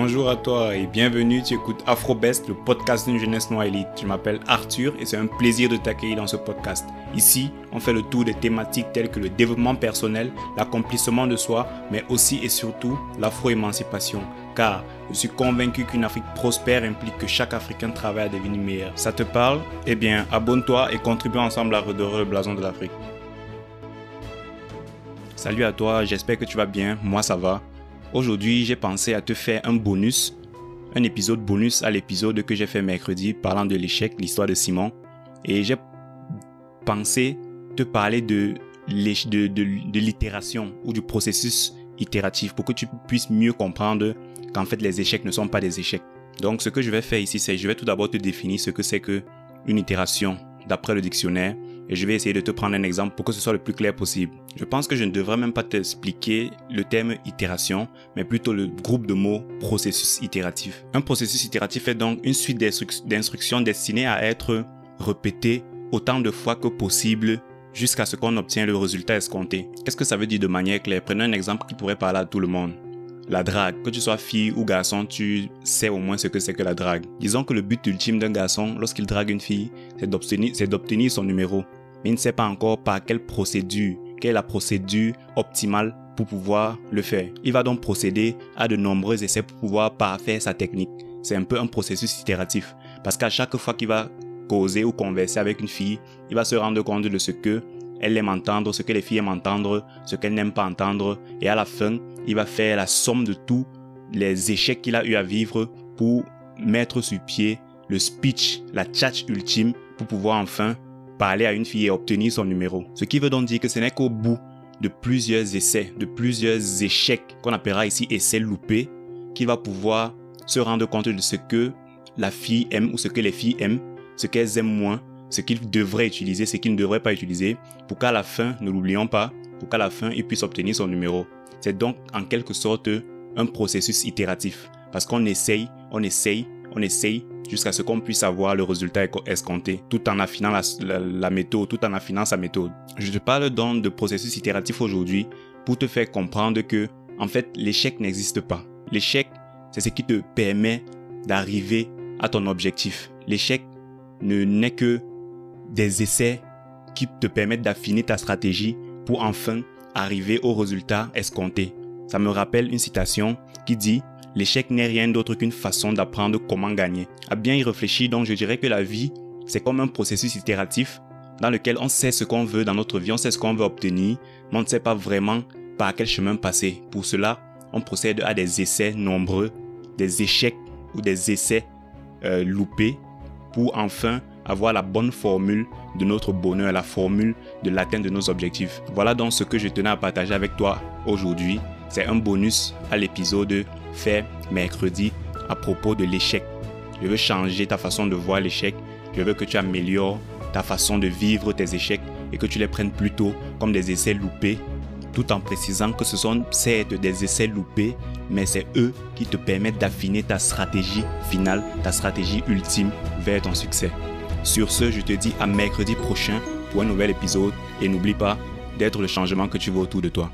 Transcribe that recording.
Bonjour à toi et bienvenue, tu écoutes AfroBest, le podcast d'une jeunesse noire élite. Je m'appelle Arthur et c'est un plaisir de t'accueillir dans ce podcast. Ici, on fait le tour des thématiques telles que le développement personnel, l'accomplissement de soi, mais aussi et surtout l'afro-émancipation. Car je suis convaincu qu'une Afrique prospère implique que chaque Africain travaille à devenir meilleur. Ça te parle? Eh bien, abonne-toi et contribue ensemble à redorer le blason de l'Afrique. Salut à toi, j'espère que tu vas bien, moi ça va. Aujourd'hui, j'ai pensé à te faire un bonus, un épisode bonus à l'épisode que j'ai fait mercredi parlant de l'échec, l'histoire de Simon. Et j'ai pensé te parler de, l'itération ou du processus itératif pour que tu puisses mieux comprendre qu'en fait les échecs ne sont pas des échecs. Donc ce que je vais faire ici, c'est je vais tout d'abord te définir ce que c'est que une itération d'après le dictionnaire et je vais essayer de te prendre un exemple pour que ce soit le plus clair possible. Je pense que je ne devrais même pas t'expliquer le terme itération, mais plutôt le groupe de mots processus itératif. Un processus itératif est donc une suite d'instructions destinées à être répétées autant de fois que possible jusqu'à ce qu'on obtient le résultat escompté. Qu'est-ce que ça veut dire de manière claire? Prenons un exemple qui pourrait parler à tout le monde la drague. Que tu sois fille ou garçon, tu sais au moins ce que c'est que la drague. Disons que le but ultime d'un garçon, lorsqu'il drague une fille, c'est d'obtenir son numéro mais il ne sait pas encore par quelle procédure, quelle est la procédure optimale pour pouvoir le faire. Il va donc procéder à de nombreux essais pour pouvoir parfaire sa technique. C'est un peu un processus itératif. Parce qu'à chaque fois qu'il va causer ou converser avec une fille, il va se rendre compte de ce que elle aime entendre, ce que les filles aiment entendre, ce qu'elle n'aime pas entendre. Et à la fin, il va faire la somme de tous les échecs qu'il a eu à vivre pour mettre sur pied le speech, la tchatch ultime pour pouvoir enfin parler à une fille et obtenir son numéro. Ce qui veut donc dire que ce n'est qu'au bout de plusieurs essais, de plusieurs échecs, qu'on appellera ici essais loupés, qu'il va pouvoir se rendre compte de ce que la fille aime ou ce que les filles aiment, ce qu'elles aiment moins, ce qu'il devrait utiliser, ce qu'il ne devrait pas utiliser, pour qu'à la fin, ne l'oublions pas, pour qu'à la fin, il puisse obtenir son numéro. C'est donc en quelque sorte un processus itératif. Parce qu'on essaye, on essaye, on essaye, jusqu'à ce qu'on puisse avoir le résultat escompté, tout en affinant la, méthode, tout en affinant sa méthode. Je te parle donc de processus itératif aujourd'hui pour te faire comprendre que, en fait, l'échec n'existe pas. L'échec, c'est ce qui te permet d'arriver à ton objectif. L'échec ne n'est que des essais qui te permettent d'affiner ta stratégie pour enfin arriver au résultat escompté. Ça me rappelle une citation qui dit l'échec n'est rien d'autre qu'une façon d'apprendre comment gagner. À bien y réfléchir, donc je dirais que la vie, c'est comme un processus itératif dans lequel on sait ce qu'on veut dans notre vie, on sait ce qu'on veut obtenir, mais on ne sait pas vraiment par quel chemin passer. Pour cela, on procède à des essais nombreux, des échecs ou des essais euh, loupés pour enfin avoir la bonne formule de notre bonheur, la formule de l'atteinte de nos objectifs. Voilà donc ce que je tenais à partager avec toi aujourd'hui. C'est un bonus à l'épisode fait mercredi à propos de l'échec. Je veux changer ta façon de voir l'échec. Je veux que tu améliores ta façon de vivre tes échecs et que tu les prennes plutôt comme des essais loupés, tout en précisant que ce sont certes des essais loupés, mais c'est eux qui te permettent d'affiner ta stratégie finale, ta stratégie ultime vers ton succès. Sur ce, je te dis à mercredi prochain pour un nouvel épisode et n'oublie pas d'être le changement que tu veux autour de toi.